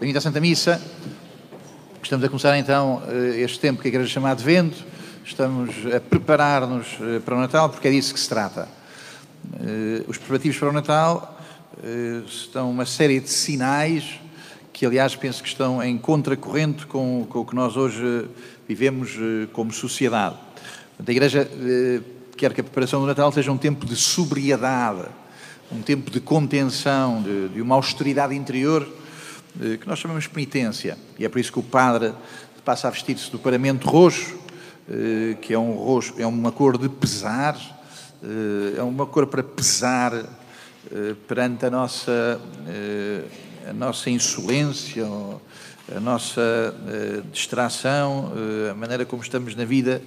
Bem-vindo à Santa Missa. Estamos a começar então eh, este tempo que a Igreja chama Advento. Estamos a preparar-nos eh, para o Natal, porque é disso que se trata. Eh, os preparativos para o Natal estão uma série de sinais que, aliás, penso que estão em contracorrente com, o que nós hoje vivemos como sociedade. A Igreja quer que a preparação do Natal seja um tempo de sobriedade, um tempo de contenção, de, de uma austeridade interior que nós chamamos penitência. E é por isso que o padre passa a vestir-se do paramento roxo, eh, que é um roxo, é uma cor de pesar, eh, é uma cor para pesar perante a nossa, a nossa insolência, a nossa distração, a maneira como estamos na vida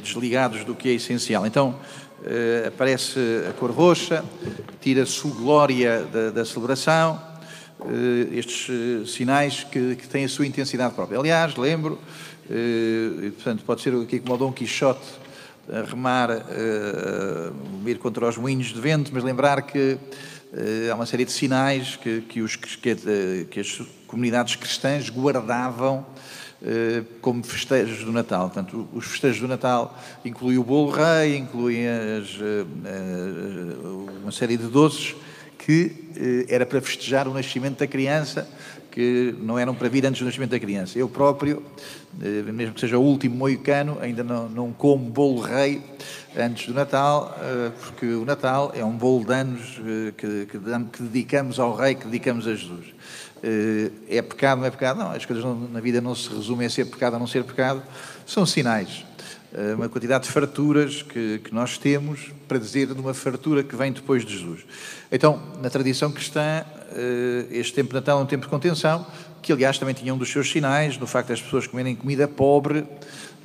desligados do que é essencial. Então, aparece a cor roxa, tira-se o glória da, da celebração, estes uh, sinais que, que, têm a sua intensidade própria. Aliás, lembro, uh, e, portanto, pode ser aqui como o Dom Quixote a remar, uh, ir contra os moinhos de vento, mas lembrar que há uma série de sinais que, que, os, que, que as comunidades cristãs guardavam como festejos do Natal. Portanto, os festejos do Natal incluem o bolo rei, incluem as, uma série de doces que eh, era para festejar o nascimento da criança, que não eram para vir antes do nascimento da criança. Eu próprio, eh, mesmo que seja o último moicano, ainda não, não como bolo rei antes do Natal, eh, porque o Natal é um bolo de anos que, que, que dedicamos ao rei, que dedicamos a Jesus. É pecado, não é pecado? Não, as coisas na vida não se resumem a ser pecado ou não ser pecado, são sinais. Eh, uma quantidade de farturas que, que, nós temos para dizer de uma fartura que vem depois de Jesus. Então, na tradição cristã, eh, este tempo de Natal é um tempo de contenção, que aliás também tinha um dos seus sinais, no facto das pessoas comerem comida pobre,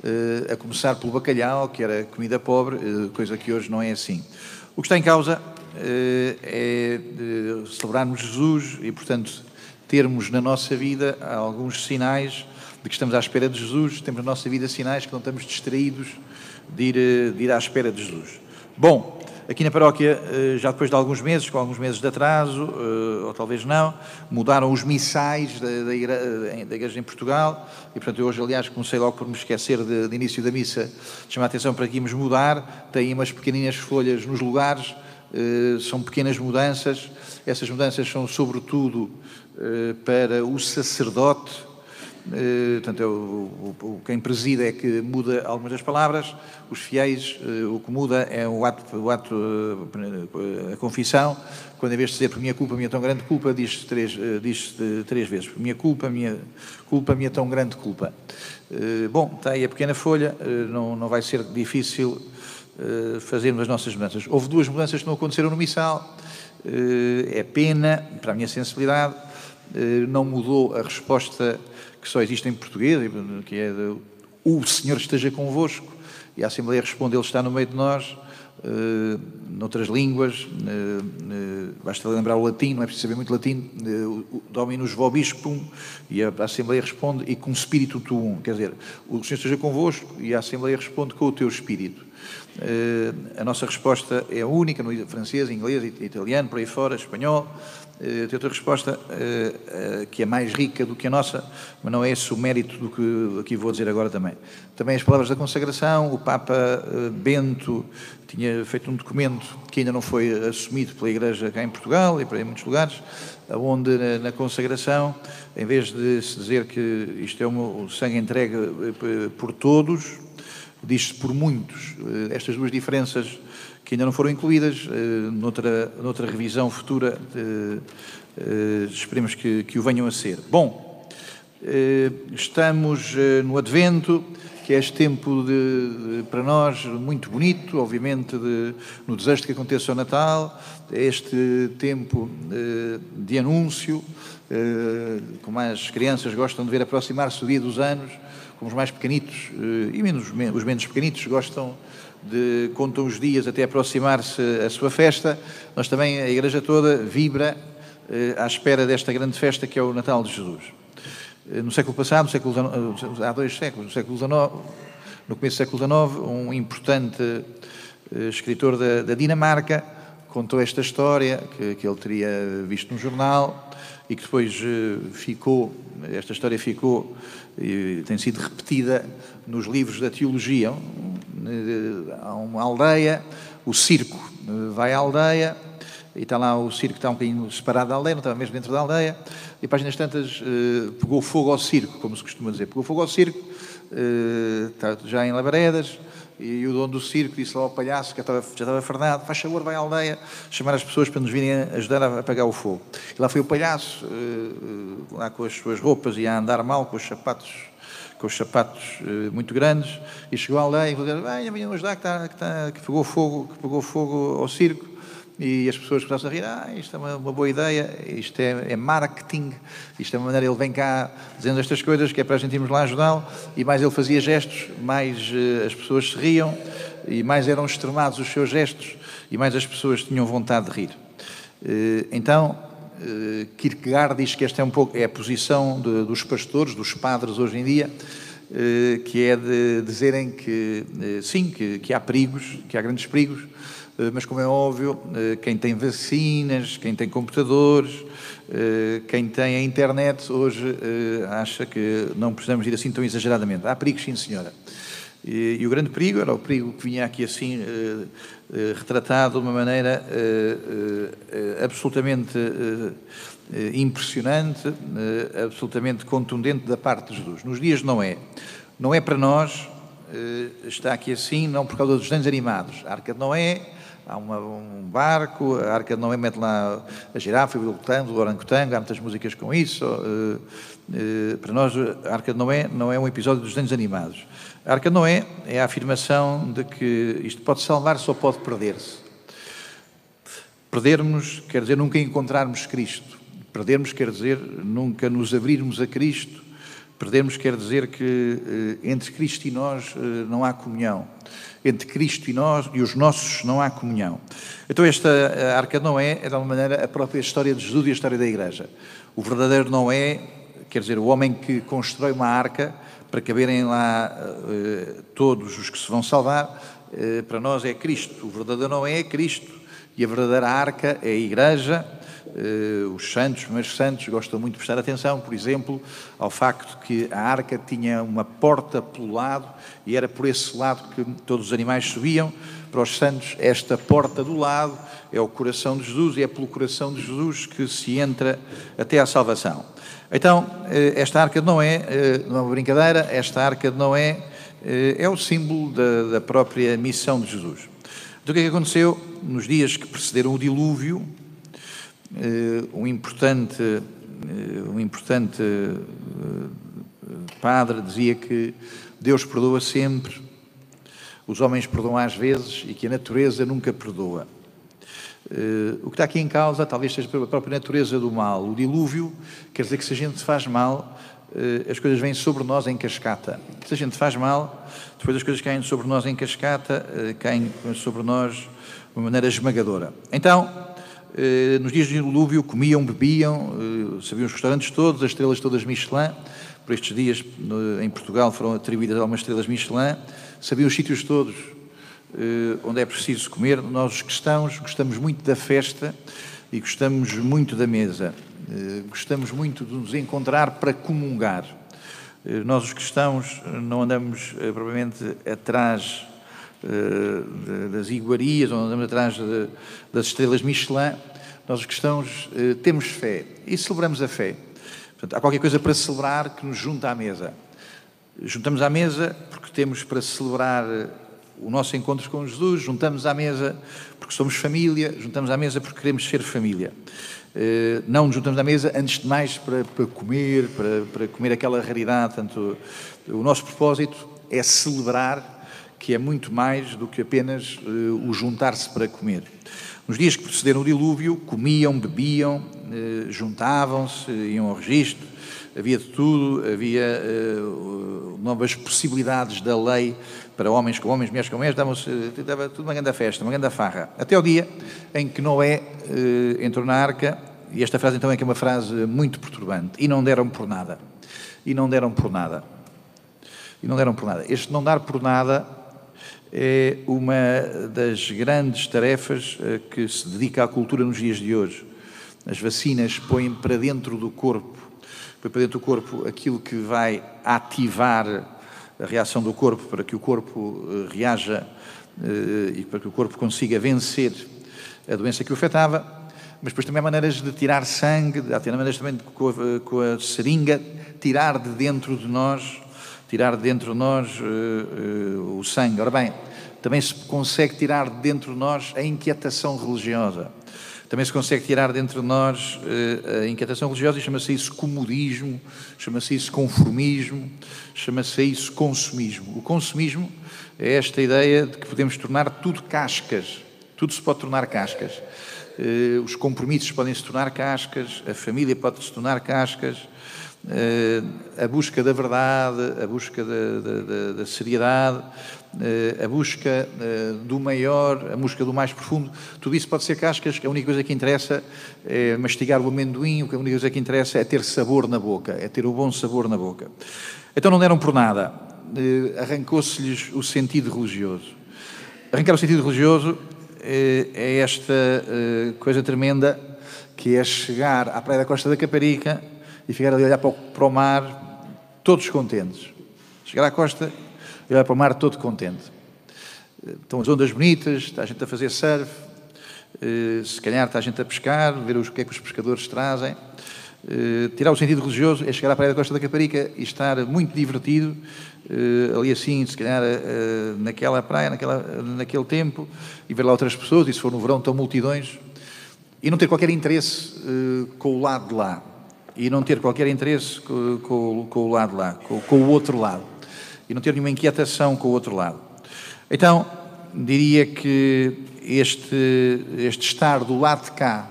eh, a começar pelo bacalhau, que era comida pobre, coisa que hoje não é assim. O que está em causa é celebrarmos Jesus e, portanto, termos na nossa vida alguns sinais de que estamos à espera de Jesus, temos na nossa vida sinais que não estamos distraídos de ir, eh, de ir à espera de Jesus. Bom, aqui na paróquia, eh, já depois de alguns meses, com alguns meses de atraso, eh, ou talvez não, mudaram os missais da, da, igreja, da igreja em Portugal, e portanto eu hoje, aliás, comecei logo por me esquecer de, de início da missa, chamar a atenção para que íamos mudar, tem umas pequeninas folhas nos lugares, são pequenas mudanças, essas mudanças são sobretudo para o sacerdote, portanto, é o, o, quem preside é que muda algumas das palavras, os fiéis, uh, o que muda é o ato, o ato uh, a confissão, quando em vez de dizer por minha culpa, minha tão grande culpa, diz três, diz três vezes, minha culpa, minha culpa, minha tão grande culpa. bom, está aí a pequena folha, não, não vai ser difícil fazermos as nossas mudanças. Houve duas mudanças que não aconteceram no missal, é pena, para a minha sensibilidade, não mudou a resposta que só existe em português, que é de, o Senhor esteja convosco, e a Assembleia responde, Ele está no meio de nós, uh, noutras línguas, uh, uh, basta lembrar o latim, não é preciso saber muito latim, uh, Dominus vobiscum, e a, Assembleia responde, e com espírito tuum, quer dizer, o Senhor esteja convosco, e a Assembleia responde com o teu espírito. A nossa resposta é única no francês, inglês, italiano, por aí fora, espanhol, uh, tem outra resposta uh, que é mais rica do que a nossa, mas não é esse o mérito do que aqui vou dizer agora também. Também as palavras da consagração, o Papa Bento tinha feito um documento que ainda não foi assumido pela Igreja cá em Portugal e para em muitos lugares, onde na, consagração, em vez de se dizer que isto é um sangue entregue por todos, diz-se por muitos. Estas duas diferenças que ainda não foram incluídas. Uh, noutra, noutra revisão futura, uh, esperemos que, que o venham a ser. Bom, estamos no Advento, que é este tempo de, de, para nós muito bonito, obviamente, de, no desejo de que aconteça o Natal, é este tempo de anúncio, como as crianças gostam de ver aproximar-se o dia dos anos, como os mais pequenitos e menos, os menos pequenitos gostam de, contam os dias até aproximar-se a sua festa, nós também, a Igreja toda, vibra eh, à espera desta grande festa que é o Natal de Jesus. Eh, no século passado, no século há dois séculos, no século XIX, no começo do século XIX, um importante eh, escritor da, da, Dinamarca contou esta história que, que ele teria visto no jornal, e que depois ficou, esta história ficou e tem sido repetida nos livros da teologia. Há uma aldeia, o circo vai à aldeia, e está lá o circo, está um bocadinho separado da aldeia, não estava mesmo dentro da aldeia, e páginas tantas pegou fogo ao circo, como se costuma dizer. Pegou fogo ao circo, está já em Labaredas, e o dono do circo disse lá ao palhaço, que já estava, já estava fernado, faz favor, vai à aldeia, chamar as pessoas para nos virem ajudar a apagar o fogo. E lá foi o palhaço, eh, lá com as suas roupas e a andar mal, com os sapatos com os sapatos eh, muito grandes, e chegou à aldeia e falou, venha, venham ajudar, que, está, que, está, que, pegou fogo, que pegou fogo ao circo. E as pessoas começam a rir, ah, isto é uma, uma boa ideia, isto é, é, marketing, isto é uma maneira, ele vem cá dizendo estas coisas, que é para a gente irmos lá ajudá-lo, e mais ele fazia gestos, mais uh, as pessoas se riam, e mais eram extremados os seus gestos, e mais as pessoas tinham vontade de rir. Uh, então, uh, Kierkegaard diz que esta é um pouco, é a posição de, dos pastores, dos padres hoje em dia, que é de dizerem que, sim, que, que há perigos, que há grandes perigos, mas como é óbvio, eh, quem tem vacinas, quem tem computadores, eh, quem tem a internet, hoje acha que não precisamos ir assim tão exageradamente. Há perigos, sim, senhora. E, o grande perigo era o perigo que vinha aqui assim retratado de uma maneira absolutamente impressionante, absolutamente contundente da parte de Jesus. Nos dias não é. Não é para nós, está aqui assim, não por causa dos desenhos animados. A Arca de Noé há uma, um barco, a Arca de Noé mete lá a girafa, o o orangotango, há muitas músicas com isso. Uh, uh, para nós, a Arca de Noé não é um episódio dos desenhos animados. A Arca de Noé é a afirmação de que isto pode salvar, só pode perder-se. Perdermos quer dizer nunca encontrarmos Cristo. Perdermos quer dizer nunca nos abrirmos a Cristo. Perdermos quer dizer que uh, entre Cristo e nós não há comunhão entre Cristo e nós e os nossos não há comunhão. Então esta arca de Noé é de alguma maneira a própria história de Jesus e a história da Igreja. O verdadeiro Noé, quer dizer, o homem que constrói uma arca para caberem lá todos os que se vão salvar, para nós é Cristo. O verdadeiro Noé é Cristo e a verdadeira arca é a Igreja Uh, os santos, os primeiros santos, gostam muito de prestar atenção, por exemplo, ao facto que a arca tinha uma porta pelo lado e era por esse lado que todos os animais subiam. Para os santos, esta porta do lado é o coração de Jesus e é pelo coração de Jesus que se entra até à salvação. Então, uh, esta arca de Noé, uh, não é uma brincadeira, esta arca de Noé é o símbolo da, da própria missão de Jesus. Então, o que é que aconteceu nos dias que precederam o dilúvio? Eh, um importante, eh, um importante eh, padre dizia que Deus perdoa sempre, os homens perdoam às vezes e que a natureza nunca perdoa. O que está aqui em causa talvez seja a própria natureza do mal. O dilúvio quer dizer que se a gente faz mal, as coisas vêm sobre nós em cascata. Se a gente faz mal, depois as coisas caem sobre nós em cascata, caem sobre nós de uma maneira esmagadora. Então, nos dias de dilúvio comiam, bebiam, eh, sabiam os restaurantes todos, as estrelas todas Michelin. Por estes dias em Portugal foram atribuídas algumas estrelas Michelin. Sabiam os sítios todos eh, onde é preciso comer. Nós, os cristãos, gostamos muito da festa e gostamos muito da mesa. Gostamos muito de nos encontrar para comungar. Nós, os cristãos, não andamos provavelmente atrás eh, das iguarias, onde andamos atrás de, das estrelas Michelin, nós os cristãos eh, temos fé e celebramos a fé. Portanto, há qualquer coisa para celebrar que nos junta à mesa. Juntamos à mesa porque temos para celebrar eh, o nosso encontro com Jesus, juntamos à mesa porque somos família, juntamos à mesa porque queremos ser família. Não nos juntamos à mesa, antes de mais, para, para comer, para, para comer aquela raridade. Portanto, o nosso propósito é celebrar que é muito mais do que apenas uh, o juntar-se para comer. Nos dias que precederam o dilúvio, comiam, bebiam, uh, juntavam-se, iam ao registro, havia de tudo, havia uh, novas possibilidades da lei para homens com homens, mulheres com mulheres, dava tudo uma grande festa, uma grande farra. Até o dia em que Noé entrou na arca, e esta frase então é que é uma frase muito perturbante, e não deram por nada. E não deram por nada. E não deram por nada. Este não dar por nada é uma das grandes tarefas eh, que se dedica à cultura nos dias de hoje. As vacinas põem para dentro do corpo, põem para dentro do corpo aquilo que vai ativar a reação do corpo para que o corpo eh, reaja eh, e para que o corpo consiga vencer a doença que o afetava, mas depois também há maneiras de tirar sangue, há maneiras também de, com, a, com a seringa, tirar de dentro de nós, tirar de dentro de nós uh, uh, o sangue. Ora bem, também se consegue tirar de dentro de nós a inquietação religiosa. Também se consegue tirar dentro de nós uh, a inquietação religiosa e chama-se isso comodismo, chama-se isso conformismo, chama-se isso consumismo. O consumismo é esta ideia de que podemos tornar tudo cascas, tudo se pode tornar cascas. Os compromissos podem se tornar cascas, a família pode se tornar cascas, a busca da verdade, a busca da, da, da, da seriedade, uh, a busca do maior, a busca do mais profundo, tudo isso pode ser cascas, a única coisa que interessa é mastigar o amendoim, a única coisa que interessa é ter sabor na boca, é ter o bom sabor na boca. Então não deram por nada arrancou-se-lhes o sentido religioso. Arrancar o sentido religioso é, esta eh, coisa tremenda que é chegar à praia da Costa da Caparica e ficar ali a olhar para o, para o mar todos contentes. Chegar à costa e olhar para o mar todo contente. Estão as ondas bonitas, está a gente a fazer surf, eh, se calhar está a gente a pescar, ver o que é que os pescadores trazem. Eh, tirar o sentido religioso é chegar à praia da Costa da Caparica e estar muito divertido, uh, ali assim, se calhar naquela praia, naquela, naquele tempo, e ver lá outras pessoas, e se for no verão, estão multidões, e não ter qualquer interesse com o lado de lá, e não ter qualquer interesse com, com, com o lado lá, com, com o outro lado, e não ter nenhuma inquietação com o outro lado. Então, diria que este, este estar do lado de cá,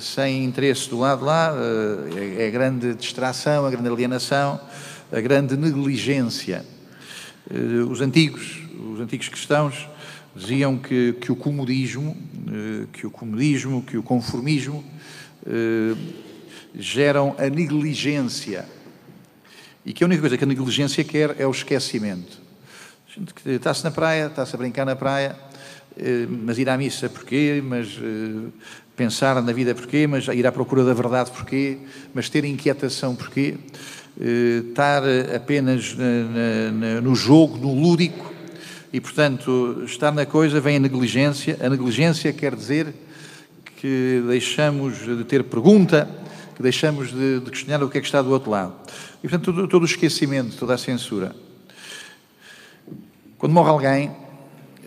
sem interesse do lado de lá, eh, é, é a grande distração, a grande alienação, a grande negligência. Eh, os antigos, os antigos cristãos diziam que, que o comodismo, eh, que o comodismo, que o conformismo geram a negligência e que a única coisa que a negligência quer é o esquecimento. Está-se na praia, está-se a brincar na praia, mas ir à missa porquê? Mas pensar na vida porquê, mas ir à procura da verdade porquê, mas ter inquietação porquê, eh, estar apenas na, na, no jogo, no lúdico, e portanto estar na coisa vem a negligência. A negligência quer dizer que deixamos de ter pergunta, que deixamos de, de questionar o que é que está do outro lado. E portanto todo, todo o esquecimento, toda a censura. Quando morre alguém,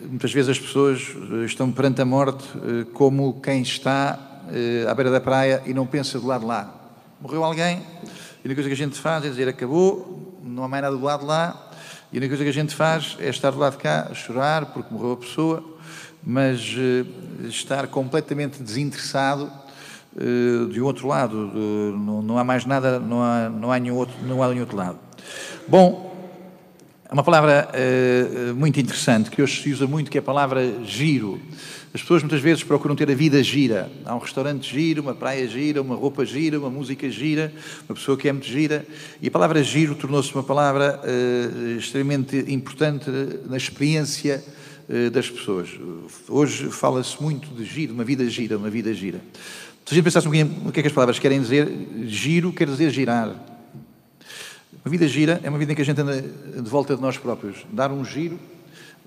muitas vezes as pessoas eh, estão perante a morte eh, como quem está eh, à beira da praia e não pensa do lado de lá. Morreu alguém, e a única coisa que a gente faz é dizer acabou, não há mais nada do lado de lá, e a única coisa que a gente faz é estar do lado de cá, chorar porque morreu a pessoa, mas estar completamente desinteressado de um outro lado, não, há mais nada, não há, não há nenhum outro, não há nenhum outro lado. Bom, Há uma palavra uh, muito interessante que hoje se usa muito, que é a palavra giro. As pessoas muitas vezes procuram ter a vida gira. Há um restaurante giro, uma praia gira, uma roupa gira, uma música gira, uma pessoa que é muito gira. E a palavra giro tornou-se uma palavra uh, extremamente importante na experiência das pessoas. Hoje fala-se muito de giro, uma vida gira, uma vida gira. Se a gente pensasse um bocadinho no que é que as palavras querem dizer, giro quer dizer girar. Uma vida gira é uma vida em que a gente anda de volta de nós próprios. Dar um giro,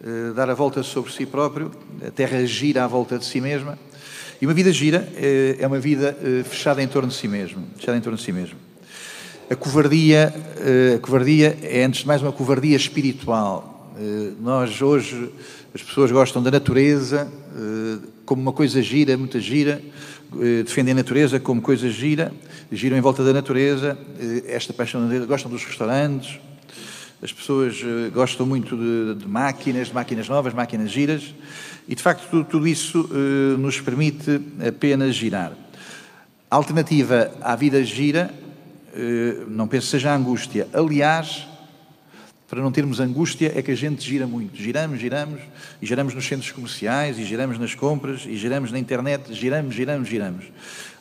eh, dar a volta sobre si próprio, a Terra gira à volta de si mesma. E uma vida gira eh, é uma vida eh, fechada em torno de si mesmo. Fechada em torno de si mesmo. A covardia, a covardia é, antes de mais, uma covardia espiritual. Nós, hoje, as pessoas gostam da natureza como uma coisa gira, muita gira, defendem a natureza como coisa gira, giram em volta da natureza, eh, esta paixão gostam dos restaurantes, as pessoas eh, gostam muito de, de, máquinas, de máquinas novas, máquinas giras, e de facto tudo, tudo isso eh, nos permite apenas girar. A alternativa à vida gira, não penso seja a angústia. Aliás, para não termos angústia, é que a gente gira muito. Giramos, giramos, e giramos nos centros comerciais, e giramos nas compras, e giramos na internet, giramos, giramos, giramos.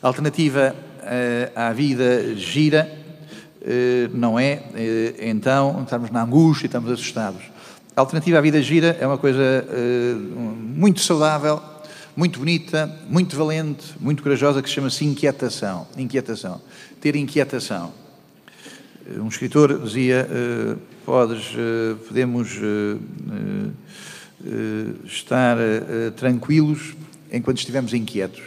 A alternativa uh, à vida gira uh, não é, uh, então, estamos na angústia, estamos assustados. A alternativa à vida gira é uma coisa muito saudável, muito bonita, muito valente, muito corajosa, que chama-se inquietação. Inquietação. Ter inquietação. Um escritor dizia: uh, podes, uh, podemos estar tranquilos enquanto estivermos inquietos.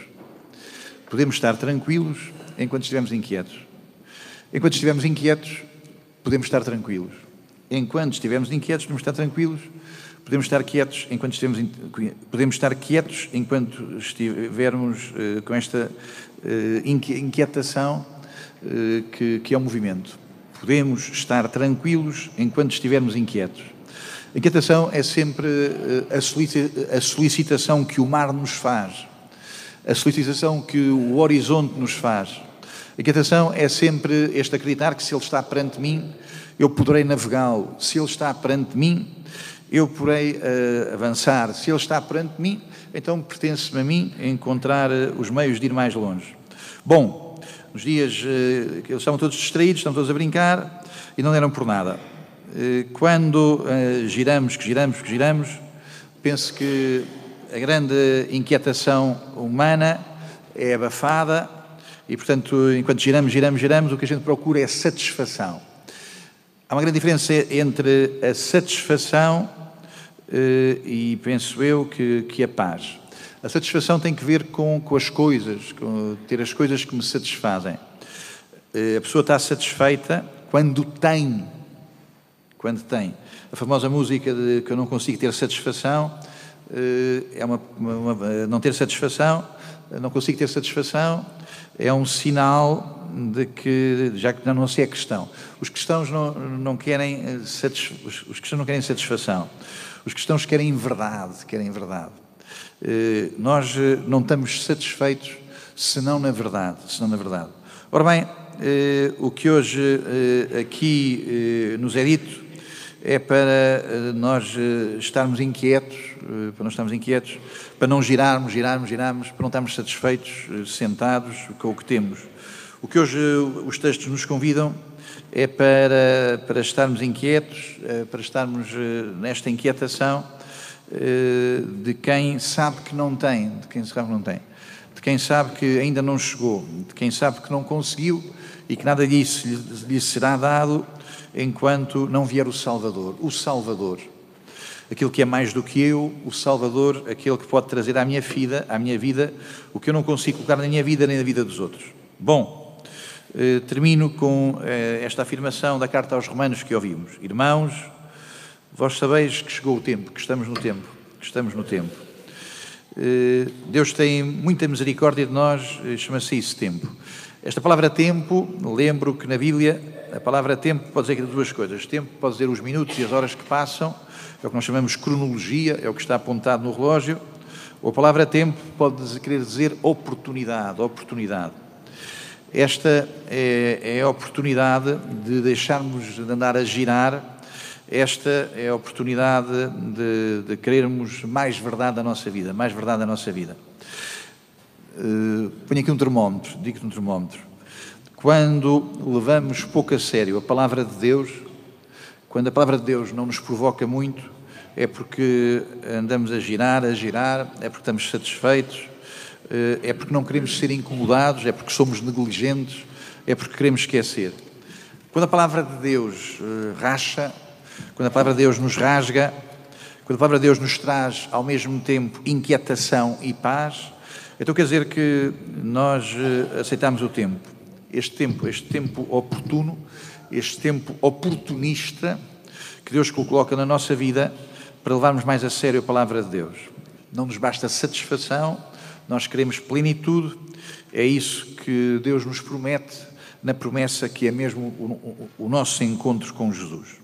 Podemos estar tranquilos enquanto estivermos inquietos. Enquanto estivermos inquietos, podemos estar tranquilos. Enquanto estivermos inquietos, podemos estar tranquilos. Podemos estar quietos enquanto estivermos podemos estar quietos enquanto estivermos com esta inquietação que, que é o movimento. Podemos estar tranquilos enquanto estivermos inquietos. A inquietação é sempre a solicitação que o mar nos faz, a solicitação que o horizonte nos faz. A inquietação é sempre este acreditar que se ele está perante mim, eu poderei navegá-lo. Se ele está perante mim, eu porei uh, avançar. Se ele está perante mim, então pertence-me a mim encontrar uh, os meios de ir mais longe. Bom, nos dias uh, que eles estavam todos distraídos, estavam todos a brincar e não deram por nada. quando giramos, que giramos, que giramos, penso que a grande inquietação humana é abafada e, portanto, enquanto giramos, giramos, giramos, o que a gente procura é satisfação. Há uma grande diferença entre a satisfação eh, e penso eu que, que a paz. A satisfação tem que ver com, com as coisas, com ter as coisas que me satisfazem. Eh, a pessoa está satisfeita quando tem. Quando tem. A famosa música de que eu não consigo ter satisfação eh, é uma, uma, uma, não ter satisfação, não consigo ter satisfação, é um sinal de que, já que não sei a questão, os cristãos não, não querem os cristãos não querem satisfação. Os cristãos querem verdade, querem verdade. Eh, nós eh, não estamos satisfeitos senão na verdade, senão na verdade. Ora bem, eh, o que hoje aqui nos é dito é para nós estarmos inquietos, para não estarmos inquietos, para não girarmos, girarmos, girarmos, para não estarmos satisfeitos, sentados com o que temos. O que hoje os textos nos convidam é para, para estarmos inquietos, para estarmos nesta inquietação de quem sabe que não tem, de quem sabe que não tem, de quem sabe que ainda não chegou, de quem sabe que não conseguiu e que nada disso lhe será dado enquanto não vier o Salvador. O Salvador, aquilo que é mais do que eu, o Salvador, aquele que pode trazer à minha vida, à minha vida, o que eu não consigo colocar na minha vida nem na vida dos outros. Bom, eh, termino com eh, esta afirmação da carta aos Romanos que ouvimos. Irmãos, vós sabeis que chegou o tempo, que estamos no tempo, que estamos no tempo. Eh, Deus tem muita misericórdia de nós, chama-se isso tempo. Esta palavra tempo, lembro que na Bíblia a palavra tempo pode dizer duas coisas. Tempo pode dizer os minutos e as horas que passam, é o que nós chamamos cronologia, é o que está apontado no relógio. Ou a palavra tempo pode querer dizer oportunidade, oportunidade. Esta é, é a oportunidade de deixarmos de andar a girar, esta é a oportunidade de, de querermos mais verdade da nossa vida, mais verdade da nossa vida. Uh, ponho aqui um termómetro, digo-te um termómetro. Quando levamos pouco a sério a palavra de Deus, quando a palavra de Deus não nos provoca muito, é porque andamos a girar, a girar, é porque estamos satisfeitos, eh, é porque não queremos ser incomodados, é porque somos negligentes, é porque queremos esquecer. Quando a palavra de Deus eh, racha, quando a palavra de Deus nos rasga, quando a palavra de Deus nos traz ao mesmo tempo inquietação e paz, então quer dizer que nós eh, aceitamos o tempo. Este tempo, este tempo oportuno, este tempo oportunista que Deus coloca na nossa vida para levarmos mais a sério a palavra de Deus. Não nos basta satisfação, nós queremos plenitude, é isso que Deus nos promete na promessa que é mesmo o, nosso encontro com Jesus.